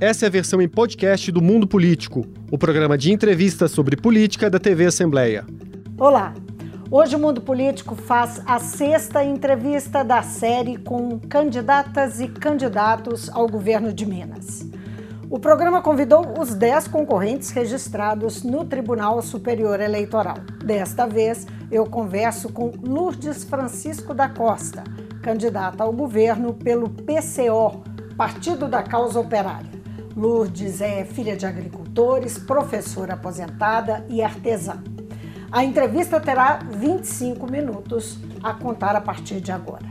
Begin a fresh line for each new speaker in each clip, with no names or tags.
Essa é a versão em podcast do Mundo Político, o programa de entrevistas sobre política da TV Assembleia.
Olá! Hoje o Mundo Político faz a sexta entrevista da série com candidatas e candidatos ao governo de Minas. O programa convidou os dez concorrentes registrados no Tribunal Superior Eleitoral. Desta vez, eu converso com Lourdes Francisco da Costa, candidata ao governo pelo PCO, Partido da Causa Operária. Lourdes é filha de agricultores, professora aposentada e artesã. A entrevista terá 25 minutos a contar a partir de agora.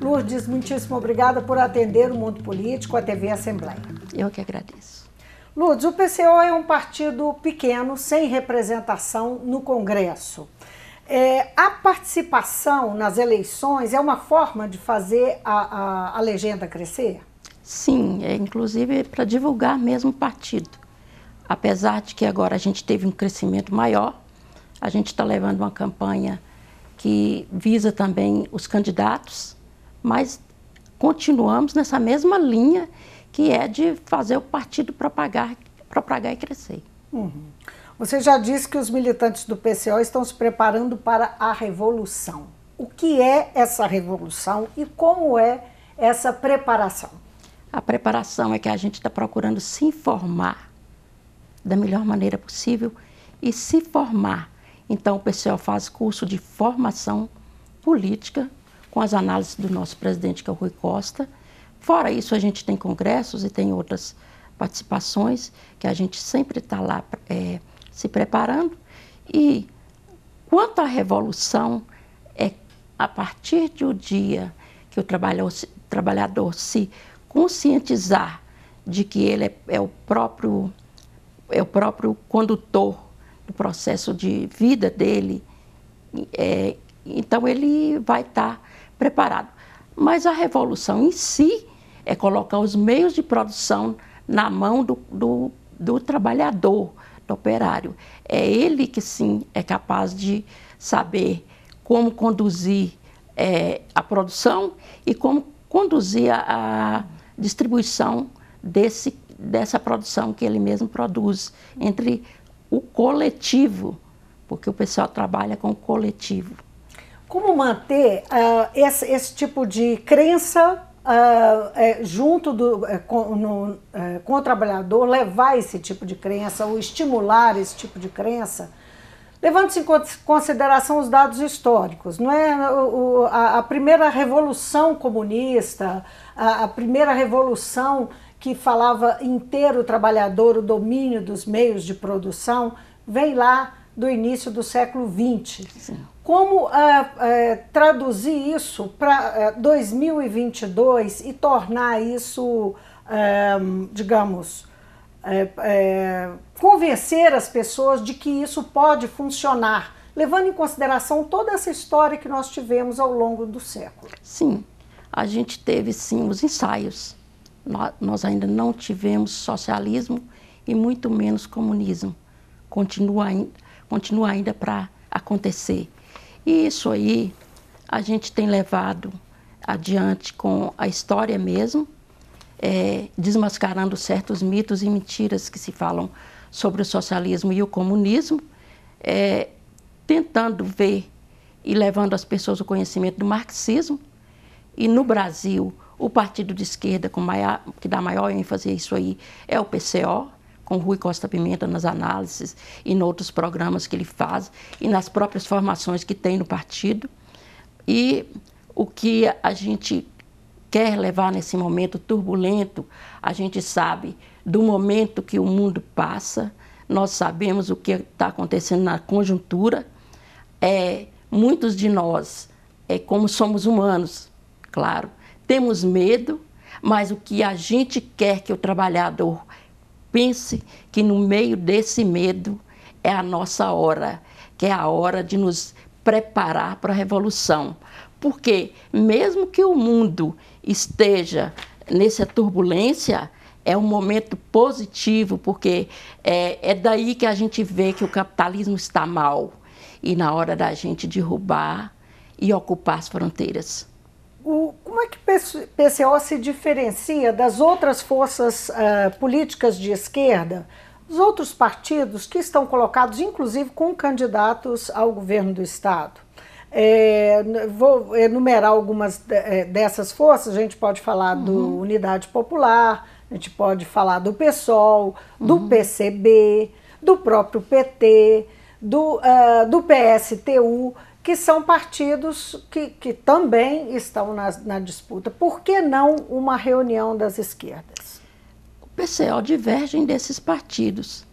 Lourdes, muitíssimo obrigada por atender o Mundo Político, a TV Assembleia.
Eu que agradeço.
Lourdes, o PCO é um partido pequeno, sem representação no Congresso. É, a participação nas eleições é uma forma de fazer a, a, a legenda crescer?
Sim, é inclusive para divulgar mesmo o partido. Apesar de que agora a gente teve um crescimento maior, a gente está levando uma campanha que visa também os candidatos, mas continuamos nessa mesma linha que é de fazer o partido propagar, propagar e crescer.
Uhum. Você já disse que os militantes do PCO estão se preparando para a revolução. O que é essa revolução e como é essa preparação?
A preparação é que a gente está procurando se informar da melhor maneira possível e se formar então, o PCO faz curso de formação política com as análises do nosso presidente, que é o Rui Costa. Fora isso, a gente tem congressos e tem outras participações que a gente sempre está lá é, se preparando. E quanto à revolução, é a partir do dia que o trabalhador, trabalhador se conscientizar de que ele é, é o próprio é o próprio condutor do processo de vida dele, é, então ele vai estar tá preparado. Mas a revolução em si é colocar os meios de produção na mão do, do, do trabalhador, do operário. É ele que sim é capaz de saber como conduzir é, a produção e como conduzir a, a distribuição desse, dessa produção que ele mesmo produz entre o coletivo, porque o pessoal trabalha com o coletivo.
Como manter uh, esse, esse, tipo de crença uh, é, junto do, é, com, no, é, com o trabalhador, levar esse tipo de crença ou estimular esse tipo de crença? Levando-se em consideração os dados históricos, não é? O, a, a, primeira revolução comunista, a, a, primeira revolução que falava inteiro o trabalhador, o domínio dos meios de produção, vem lá do início do século XX. Sim. Como uh, uh, traduzir isso para uh, 2022 e tornar isso, digamos, convencer as pessoas de que isso pode funcionar, levando em consideração toda essa história que nós tivemos ao longo do século?
Sim, a gente teve sim os ensaios nós ainda não tivemos socialismo e muito menos comunismo. Continua, continua ainda para acontecer. E isso aí a gente tem levado adiante com a história mesmo, é, desmascarando certos mitos e mentiras que se falam sobre o socialismo e o comunismo, é, tentando ver e levando as pessoas o conhecimento do marxismo. E no Brasil, o partido de esquerda maior, que dá maior ênfase a isso aí é o PCO, com Rui Costa Pimenta nas análises e em outros programas que ele faz e nas próprias formações que tem no partido. E o que a gente quer levar nesse momento turbulento, a gente sabe do momento que o mundo passa, nós sabemos o que está acontecendo na conjuntura. É, muitos de nós, é, como somos humanos, claro, temos medo, mas o que a gente quer que o trabalhador pense que no meio desse medo é a nossa hora, que é a hora de nos preparar para a revolução. Porque mesmo que o mundo esteja nessa turbulência, é um momento positivo, porque é, é daí que a gente vê que o capitalismo está mal. E na hora da gente derrubar e ocupar as fronteiras.
O, como é que o PCO se diferencia das outras forças uh, políticas de esquerda, os outros partidos que estão colocados, inclusive, com candidatos ao governo do Estado? É, vou enumerar algumas é, dessas forças, a gente pode falar uhum. do Unidade Popular, a gente pode falar do PSOL, do uhum. PCB, do próprio PT, do, uh, do PSTU que são partidos que, que também estão na, na disputa. Por que não uma reunião das esquerdas?
O PCO divergem desses partidos.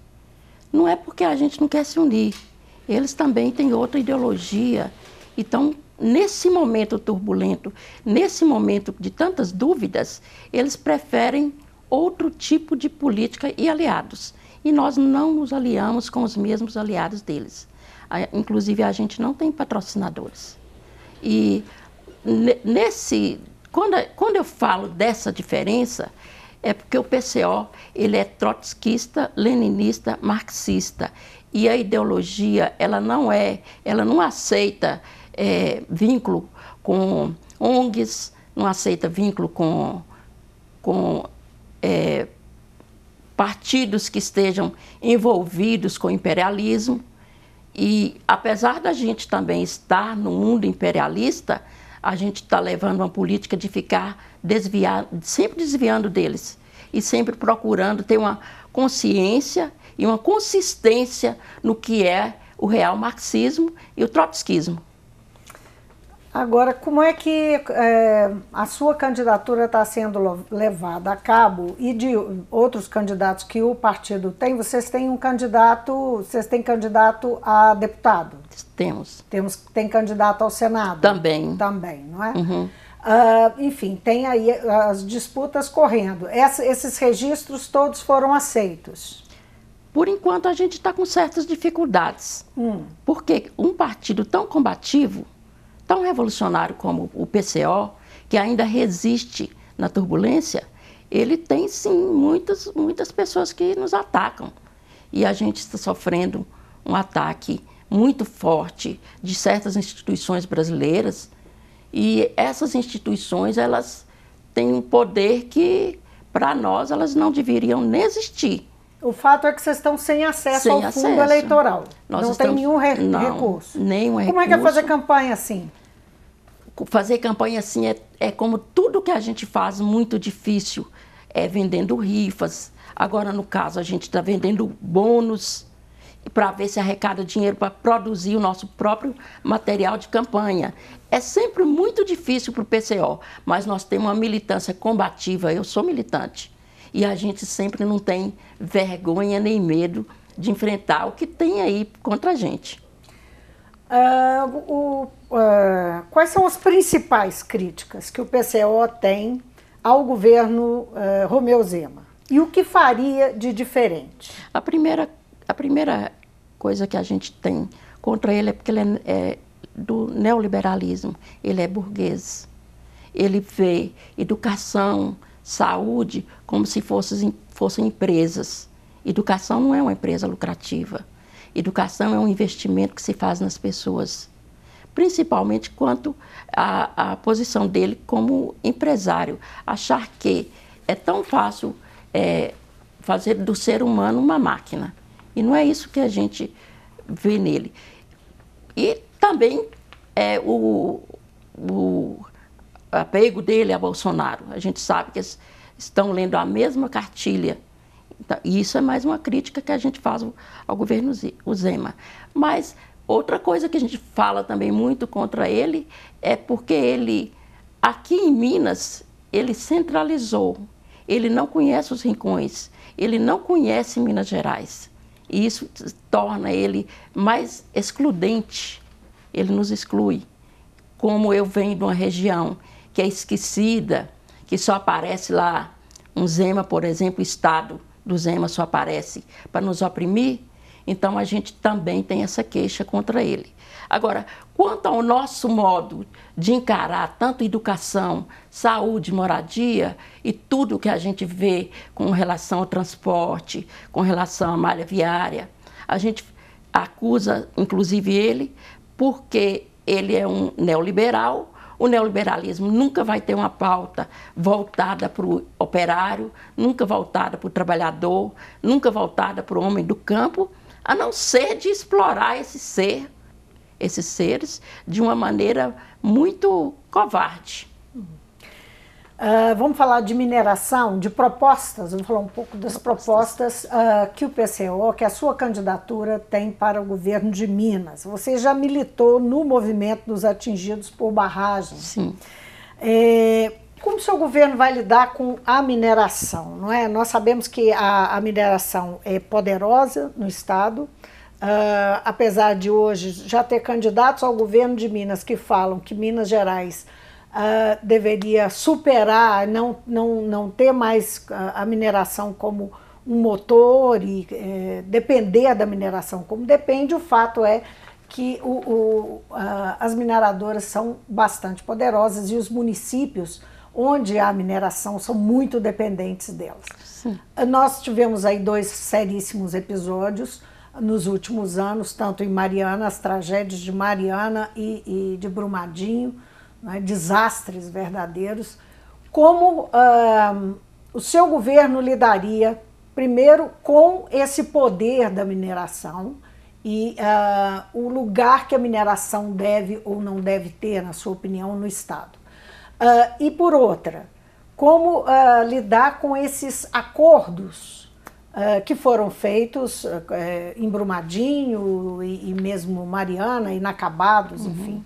Não é porque a gente não quer se unir. Eles também têm outra ideologia. Então, nesse momento turbulento, nesse momento de tantas dúvidas, eles preferem outro tipo de política e aliados. E nós não nos aliamos com os mesmos aliados deles inclusive a gente não tem patrocinadores. E nesse, quando, quando eu falo dessa diferença, é porque o PCO ele é trotskista, leninista, marxista e a ideologia ela não é, ela não aceita é, vínculo com ONGs, não aceita vínculo com, com é, partidos que estejam envolvidos com o imperialismo. E apesar da gente também estar no mundo imperialista, a gente está levando uma política de ficar desviando, sempre desviando deles e sempre procurando ter uma consciência e uma consistência no que é o real marxismo e o trotskismo.
Agora, como é que é, a sua candidatura está sendo levada a cabo e de outros candidatos que o partido tem? Vocês têm um candidato, vocês têm candidato a deputado?
Temos.
Temos tem candidato ao Senado?
Também.
Também, não é? Uhum. Uh, enfim, tem aí as disputas correndo. Essa, esses registros todos foram aceitos?
Por enquanto, a gente está com certas dificuldades. Hum. Porque um partido tão combativo tão revolucionário como o PCO, que ainda resiste na turbulência, ele tem sim muitas, muitas pessoas que nos atacam. E a gente está sofrendo um ataque muito forte de certas instituições brasileiras. E essas instituições, elas têm um poder que, para nós, elas não deveriam nem existir.
O fato é que vocês estão sem acesso sem ao acesso. fundo eleitoral. Nós não estamos... tem nenhum re não, recurso.
Nenhum
Como
recurso.
É que é fazer campanha assim?
fazer campanha assim é, é como tudo que a gente faz muito difícil. É vendendo rifas. Agora, no caso, a gente está vendendo bônus para ver se arrecada dinheiro para produzir o nosso próprio material de campanha. É sempre muito difícil para o PCO, mas nós temos uma militância combativa. Eu sou militante. E a gente sempre não tem vergonha nem medo de enfrentar o que tem aí contra a gente.
Uh, o, uh, quais são as principais críticas que o PCO tem ao governo uh, Romeu Zema? E o que faria de diferente?
A primeira, a primeira coisa que a gente tem contra ele é porque ele é, é do neoliberalismo, ele é burguês. Ele vê educação, saúde como se fossem, fossem empresas. Educação não é uma empresa lucrativa. Educação é um investimento que se faz nas pessoas, principalmente quanto à, à posição dele como empresário. Achar que é tão fácil é, fazer do ser humano uma máquina. E não é isso que a gente vê nele. E também é, o, o apego dele a Bolsonaro. A gente sabe que eles estão lendo a mesma cartilha Tá, e isso é mais uma crítica que a gente faz ao governo Zema. Mas outra coisa que a gente fala também muito contra ele é porque ele, aqui em Minas, ele centralizou. Ele não conhece os rincões, ele não conhece Minas Gerais. E isso torna ele mais excludente. Ele nos exclui. Como eu venho de uma região que é esquecida, que só aparece lá um Zema, por exemplo, Estado do Zema só aparece para nos oprimir, então a gente também tem essa queixa contra ele. Agora, quanto ao nosso modo de encarar tanto educação, saúde, moradia e tudo que a gente vê com relação ao transporte, com relação à malha viária, a gente acusa, inclusive ele, porque ele é um neoliberal, O neoliberalismo nunca vai ter uma pauta voltada para o operário, nunca voltada para o trabalhador, nunca voltada para o homem do campo, a não ser de explorar esse ser, esses seres, de uma maneira muito covarde.
Uh, vamos falar de mineração, de propostas, vamos falar um pouco das propostas, uh, que o PCO, que a sua candidatura tem para o governo de Minas. Você já militou no movimento dos atingidos por barragens.
Sim.
É, como o seu governo vai lidar com a mineração? Não é? Nós sabemos que a, a mineração é poderosa no Estado, uh, apesar de hoje já ter candidatos ao governo de Minas que falam que Minas Gerais uh, deveria superar, não, não, não ter mais a mineração como um motor e eh, depender da mineração como depende, o fato é que o, o, uh, as mineradoras são bastante poderosas e os municípios onde há mineração são muito dependentes delas. Sim. Nós tivemos aí dois seríssimos episódios nos últimos anos, tanto em Mariana, as tragédias de Mariana e, e de Brumadinho, né, desastres verdadeiros, como uh, o seu governo lidaria, primeiro, com esse poder da mineração e uh, o lugar que a mineração deve ou não deve ter, na sua opinião, no Estado. Uh, e por outra, como lidar com esses acordos que foram feitos em Brumadinho e, e, mesmo Mariana, inacabados, uhum. enfim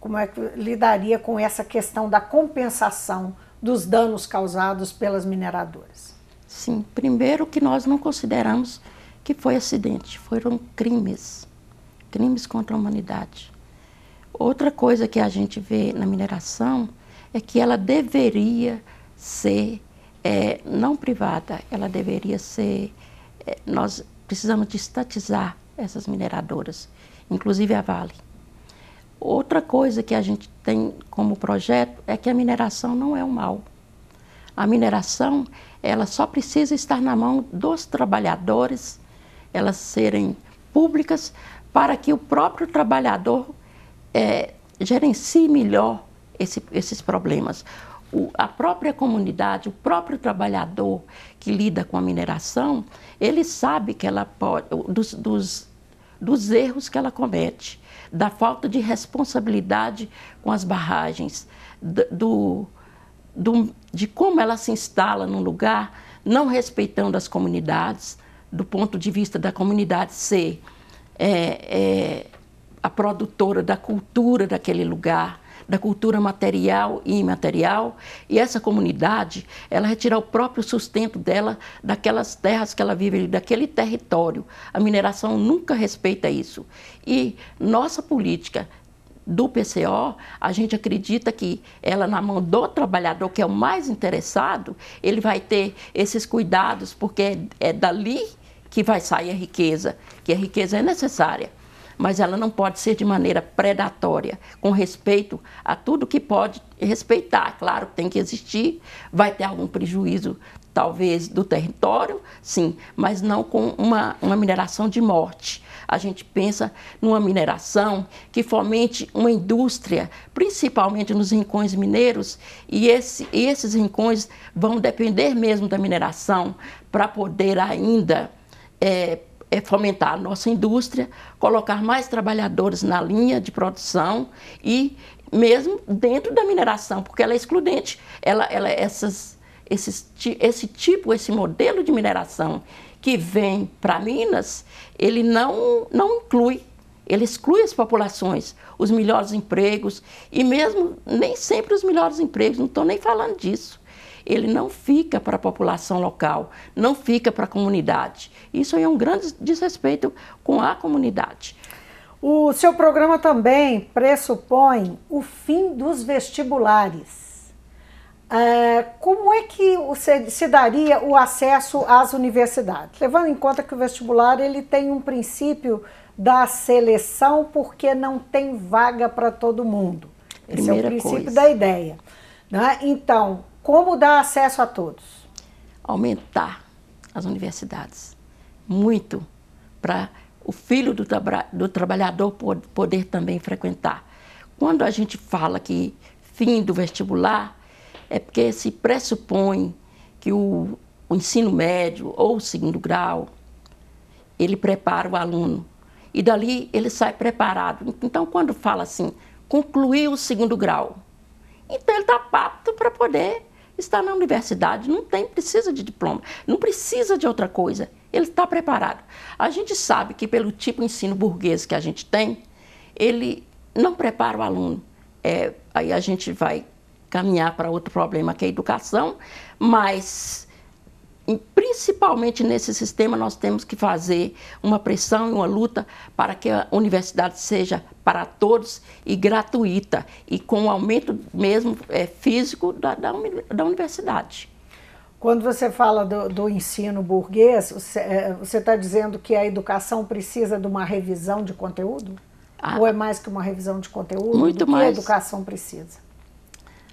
como é que lidaria com essa questão da compensação dos danos causados pelas mineradoras?
Sim, primeiro que nós não consideramos que foi acidente, foram crimes, crimes contra a humanidade. Outra coisa que a gente vê na mineração é que ela deveria ser é, não privada, ela deveria ser. É, nós precisamos de estatizar essas mineradoras, inclusive a Vale. Outra coisa que a gente tem como projeto é que a mineração não é um mal. A mineração, ela só precisa estar na mão dos trabalhadores, elas serem públicas, para que o próprio trabalhador é, gerencie melhor esse, esses problemas. O, a própria comunidade, o próprio trabalhador que lida com a mineração, ele sabe que ela pode, dos, dos, dos erros que ela comete da falta de responsabilidade com as barragens, do, do, de como ela se instala num lugar, não respeitando as comunidades, do ponto de vista da comunidade ser é, é, a produtora da cultura daquele lugar, da cultura material e imaterial, e essa comunidade, ela retirar o próprio sustento dela daquelas terras que ela vive, daquele território. A mineração nunca respeita isso. E nossa política do PCO, a gente acredita que ela na mão do trabalhador, que é o mais interessado, ele vai ter esses cuidados, porque é, é dali que vai sair a riqueza, que a riqueza é necessária mas ela não pode ser de maneira predatória, com respeito a tudo que pode respeitar. Claro, tem que existir, vai ter algum prejuízo, talvez, do território, sim, mas não com uma, uma mineração de morte. A gente pensa numa mineração que fomente uma indústria, principalmente nos rincões mineiros, e, esse, e esses rincões vão depender mesmo da mineração para poder ainda é, é fomentar a nossa indústria, colocar mais trabalhadores na linha de produção e mesmo dentro da mineração, porque ela é excludente. Ela, ela essas, esses, esse tipo, esse modelo de mineração que vem para Minas, ele não, não inclui, ele exclui as populações, os melhores empregos e mesmo nem sempre os melhores empregos, não estou nem falando disso ele não fica para a população local, não fica para a comunidade. Isso é um grande desrespeito com a comunidade.
O seu programa também pressupõe o fim dos vestibulares. É, como é que se daria o acesso às universidades? Levando em conta que o vestibular ele tem um princípio da seleção porque não tem vaga para todo mundo. Esse Primeira é o princípio coisa. da ideia. Né? Então, como dar acesso a todos?
Aumentar as universidades. Muito. Para o filho do, tra do trabalhador poder também frequentar. quando a gente fala que fim do vestibular, é porque se pressupõe que o, o ensino médio ou o segundo grau, ele prepara o aluno. E dali ele sai preparado. Então, quando fala assim, concluiu o segundo grau, então ele está apto para poder estar na universidade. Não tem, precisa de diploma, não precisa de outra coisa. Ele está preparado. A gente sabe que pelo tipo de ensino burguês que a gente tem, ele não prepara o aluno. É, aí a gente vai caminhar para outro problema que é a educação, mas principalmente nesse sistema nós temos que fazer uma pressão e uma luta para que a universidade seja para todos e gratuita e com o aumento mesmo é, físico da, da, da, universidade.
Quando você fala do, do ensino burguês, você está é, dizendo que a educação precisa de uma revisão de conteúdo? Ah, Ou é mais que uma revisão de conteúdo?
Muito mais.
que a educação precisa?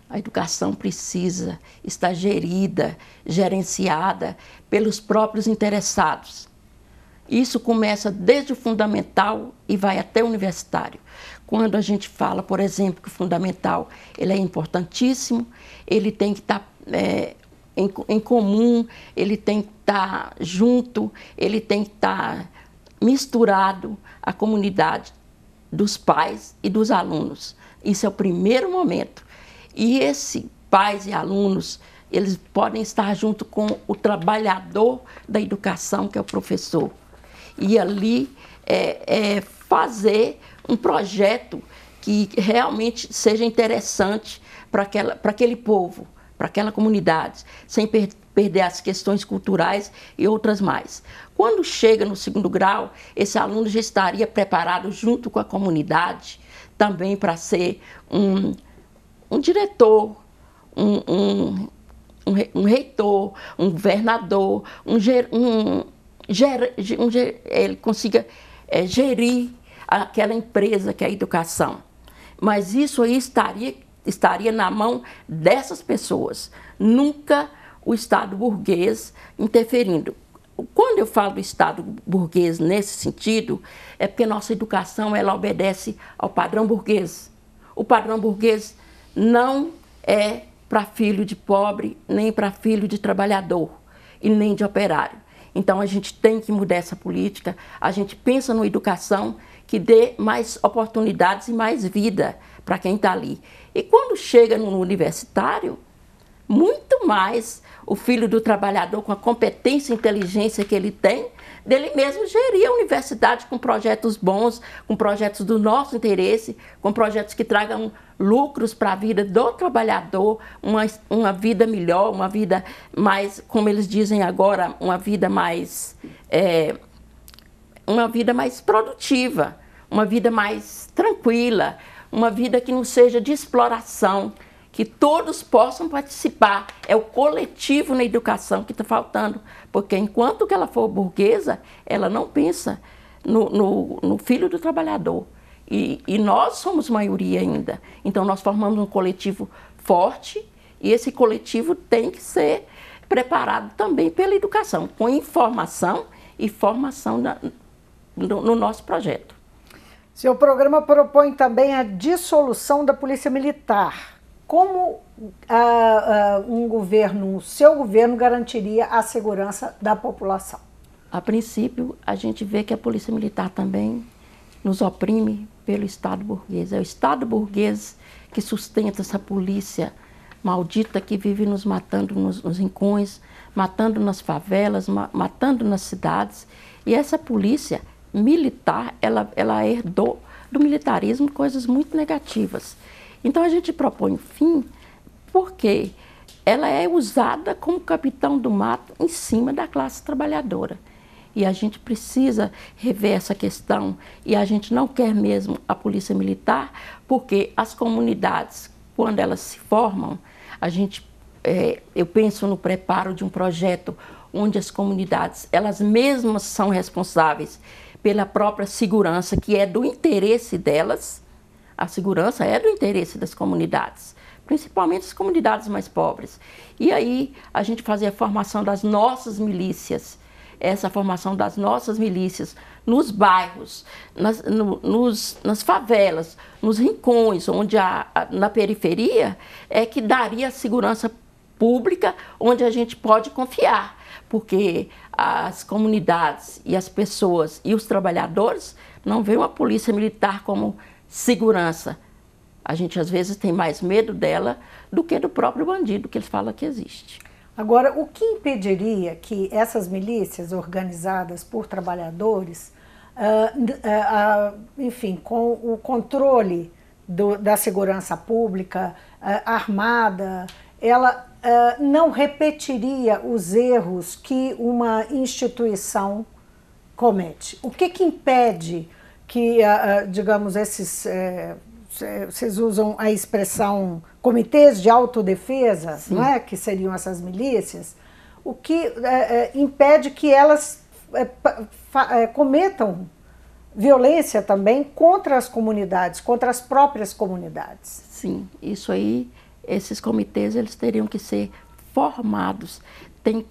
A educação precisa estar gerida, gerenciada pelos próprios interessados. Isso começa desde o fundamental e vai até o universitário. Quando a gente fala, por exemplo, que o fundamental ele é importantíssimo, ele tem que estar é, em, em, comum, ele tem que estar junto, ele tem que estar misturado à comunidade dos pais e dos alunos. Isso é o primeiro momento. E esse pais e alunos, eles podem estar junto com o trabalhador da educação, que é o professor. E ali é, é fazer um projeto que realmente seja interessante para aquele povo, para aquela comunidade, sem per perder as questões culturais e outras mais. Quando chega no segundo grau, esse aluno já estaria preparado junto com a comunidade também para ser um, um diretor, um, um, um, um reitor, um governador, um, ger, um, ger, um ger, ele consiga é, gerir aquela empresa que é a educação. Mas isso aí estaria, estaria na mão dessas pessoas, nunca o Estado burguês interferindo. Quando eu falo do Estado burguês nesse sentido, é porque nossa educação ela obedece ao padrão burguês. O padrão burguês não é para filho de pobre, nem para filho de trabalhador e nem de operário. Então a gente tem que mudar essa política. A gente pensa numa educação que dê mais oportunidades e mais vida para quem está ali. E quando chega no universitário, muito mais o filho do trabalhador com a competência e inteligência que ele tem, dele mesmo gerir a universidade com projetos bons, com projetos do nosso interesse, com projetos que tragam lucros para a vida do trabalhador, uma, uma vida melhor, uma vida mais, como eles dizem agora, uma vida mais. É, uma vida mais produtiva, uma vida mais tranquila, uma vida que não seja de exploração, que todos possam participar. É o coletivo na educação que está faltando, porque enquanto que ela for burguesa, ela não pensa no, no, no filho do trabalhador. E, e nós somos maioria ainda. Então, nós formamos um coletivo forte e esse coletivo tem que ser preparado também pela educação, com informação e formação na, no, no nosso projeto.
Seu programa propõe também a dissolução da Polícia Militar. Como uh, uh, um governo, o seu governo, garantiria a segurança da população?
A princípio, a gente vê que a Polícia Militar também nos oprime pelo Estado burguês. É o Estado burguês que sustenta essa polícia maldita que vive nos matando nos, nos rincões, matando nas favelas, ma matando nas cidades. E essa polícia militar, ela, ela herdou do militarismo coisas muito negativas. Então a gente propõe fim porque ela é usada como capitão do mato em cima da classe trabalhadora. E a gente precisa rever essa questão. E a gente não quer mesmo a polícia militar, porque as comunidades, quando elas se formam, a gente, é, eu penso no preparo de um projeto onde as comunidades, elas mesmas são responsáveis pela própria segurança, que é do interesse delas. A segurança é do interesse das comunidades, principalmente as comunidades mais pobres. E aí a gente fazia a formação das nossas milícias essa formação das nossas milícias nos bairros, nas, no, nos, nas favelas, nos rincões, onde a, a, na periferia, é que daria segurança pública onde a gente pode confiar, porque as comunidades e as pessoas e os trabalhadores não veem a polícia militar como segurança. A gente às vezes tem mais medo dela do que do próprio bandido que eles falam que existe.
Agora, o que impediria que essas milícias organizadas por trabalhadores, uh, uh, uh, enfim, com o controle do, da segurança pública armada, ela não repetiria os erros que uma instituição comete? O que, que impede que, digamos, esses eh, vocês usam a expressão comitês de autodefesa, Sim. não é? que seriam essas milícias, o que é, é, impede que elas é, é, cometam violência também contra as comunidades, contra as próprias comunidades.
Sim, isso aí, esses comitês eles teriam que ser formados, tem,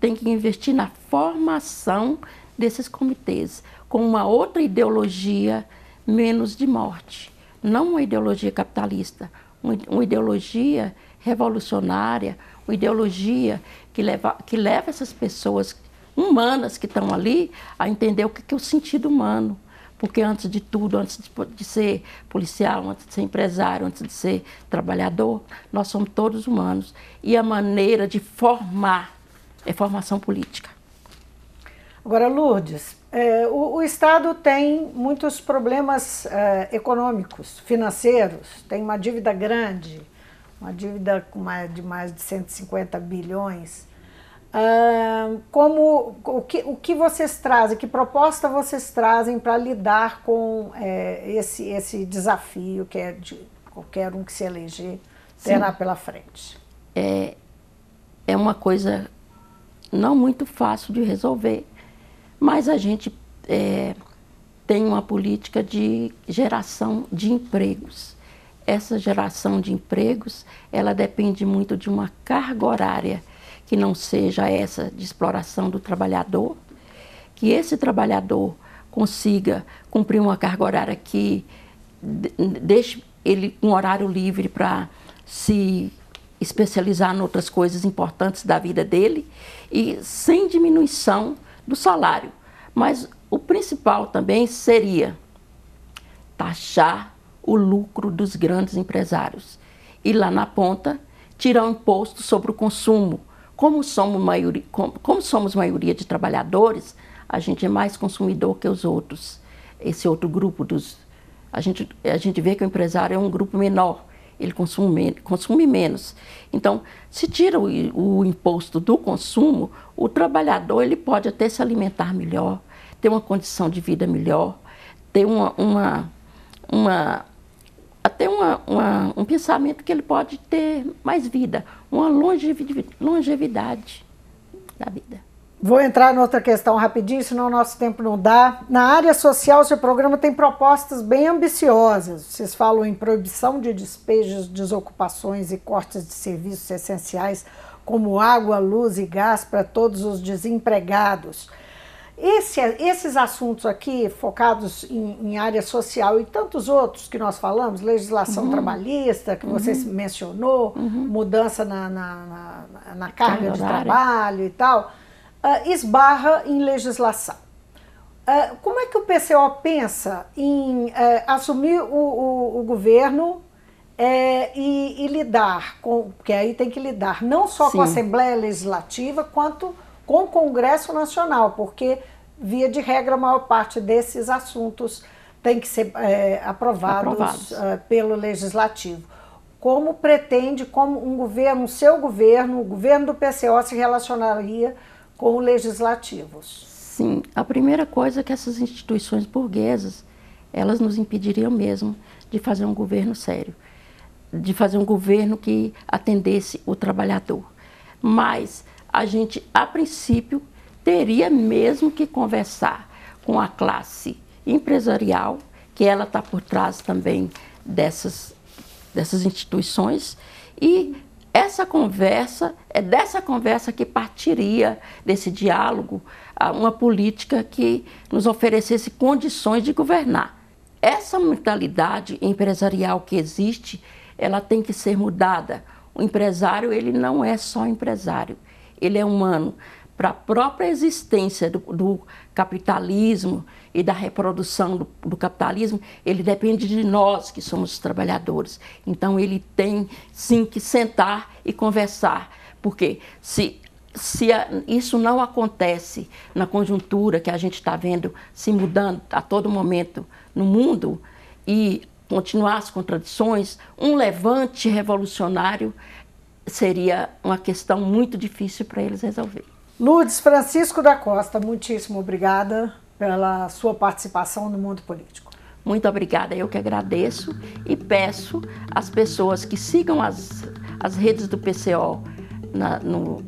tem que investir na formação desses comitês, com uma outra ideologia menos de morte não uma ideologia capitalista, uma, ideologia revolucionária, uma ideologia que leva, que leva essas pessoas humanas que estão ali a entender o que é o sentido humano. Porque antes de tudo, antes de, de ser policial, antes de ser empresário, antes de ser trabalhador, nós somos todos humanos. E a maneira de formar é formação política.
Agora, Lourdes, é, o, o, Estado tem muitos problemas é, econômicos, financeiros, tem uma dívida grande, uma dívida com mais, de mais de 150 bilhões. Ah, como o que, o que vocês trazem, que proposta vocês trazem para lidar com é, esse, esse desafio que é de qualquer um que se eleger terá pela frente?
É, é uma coisa não muito fácil de resolver mas a gente é, tem uma política de geração de empregos. Essa geração de empregos, ela depende muito de uma carga horária que não seja essa de exploração do trabalhador, que esse trabalhador consiga cumprir uma carga horária que deixe ele um horário livre para se especializar em outras coisas importantes da vida dele e sem diminuição do salário. Mas o principal também seria taxar o lucro dos grandes empresários e lá na ponta tirar o imposto sobre o consumo. Como somos maioria, como, como somos maioria de trabalhadores, a gente é mais consumidor que os outros. Esse outro grupo dos a gente, a gente vê que o empresário é um grupo menor ele consome, consome menos. Então, se tira o, o, imposto do consumo, o trabalhador ele pode até se alimentar melhor, ter uma condição de vida melhor, ter uma, uma, uma até uma, uma, um pensamento que ele pode ter mais vida, uma longevidade, longevidade da vida.
Vou entrar em outra questão rapidinho, senão o nosso tempo não dá. Na área social, seu programa tem propostas bem ambiciosas. Vocês falam em proibição de despejos, desocupações e cortes de serviços essenciais, como água, luz e gás para todos os desempregados. Esse, esses assuntos aqui, focados em, em, área social e tantos outros que nós falamos, legislação uhum. trabalhista, que uhum. você mencionou, uhum. mudança na, na, na, na carga de trabalho e tal uh, esbarra em legislação. Uh, como é que o PCO pensa em uh, assumir o, o, o governo é, e, e, lidar com, porque aí tem que lidar não só Sim. com a Assembleia Legislativa, quanto com o Congresso Nacional, porque, via de regra, a maior parte desses assuntos tem que ser é, aprovados, aprovados. Pelo Legislativo. Como pretende, como um governo, um seu governo, o governo do PCO se relacionaria com legislativos?
Sim, a primeira coisa é que essas instituições burguesas, elas nos impediriam mesmo de fazer um governo sério, de fazer um governo que atendesse o trabalhador. Mas a gente, a princípio, teria mesmo que conversar com a classe empresarial, que ela está por trás também dessas, dessas instituições, e essa conversa, é dessa conversa que partiria desse diálogo uma política que nos oferecesse condições de governar. Essa mentalidade empresarial que existe, ela tem que ser mudada. O empresário, ele não é só empresário, ele é humano. Para a própria existência do, do, capitalismo e da reprodução do, do, capitalismo, ele depende de nós que somos os trabalhadores. Então ele tem sim que sentar e conversar, porque se se a, isso não acontece na conjuntura que a gente está vendo se mudando a todo momento no mundo e continuar as contradições, um levante revolucionário seria uma questão muito difícil para eles resolver.
Lourdes Francisco da Costa, muitíssimo obrigada pela sua participação no mundo político.
Muito obrigada, eu que agradeço e peço às pessoas que sigam as, as redes do PCO na, no,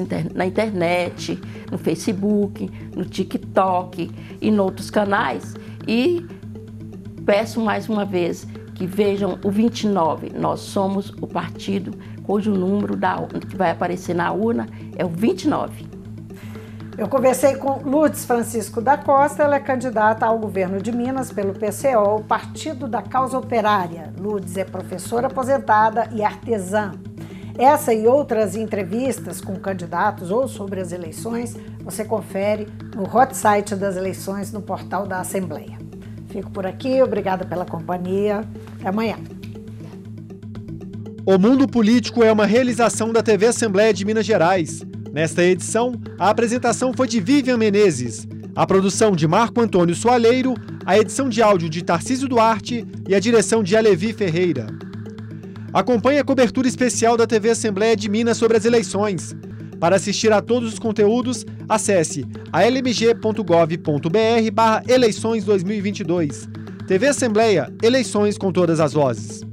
inter, na internet, no Facebook, no TikTok e em outros canais. E peço mais uma vez que vejam o 29. Nós somos o partido cujo número da, que vai aparecer na urna é o 29.
Eu conversei com Lourdes Francisco da Costa, ela é candidata ao governo de Minas pelo PCO, o Partido da Causa Operária. Lourdes é professora aposentada e artesã. Essa e outras entrevistas com candidatos ou sobre as eleições você confere no hot site das eleições no portal da Assembleia. Fico por aqui, obrigada pela companhia. Até amanhã.
O Mundo Político é uma realização da TV Assembleia de Minas Gerais. Nesta edição, a apresentação foi de Vivian Menezes, a produção de Marco Antônio Soaleiro, a edição de áudio de Tarcísio Duarte e a direção de Alevi Ferreira. Acompanhe a cobertura especial da TV Assembleia de Minas sobre as eleições. Para assistir a todos os conteúdos, acesse almg.gov.br barra eleições 2022. TV Assembleia, eleições com todas as vozes.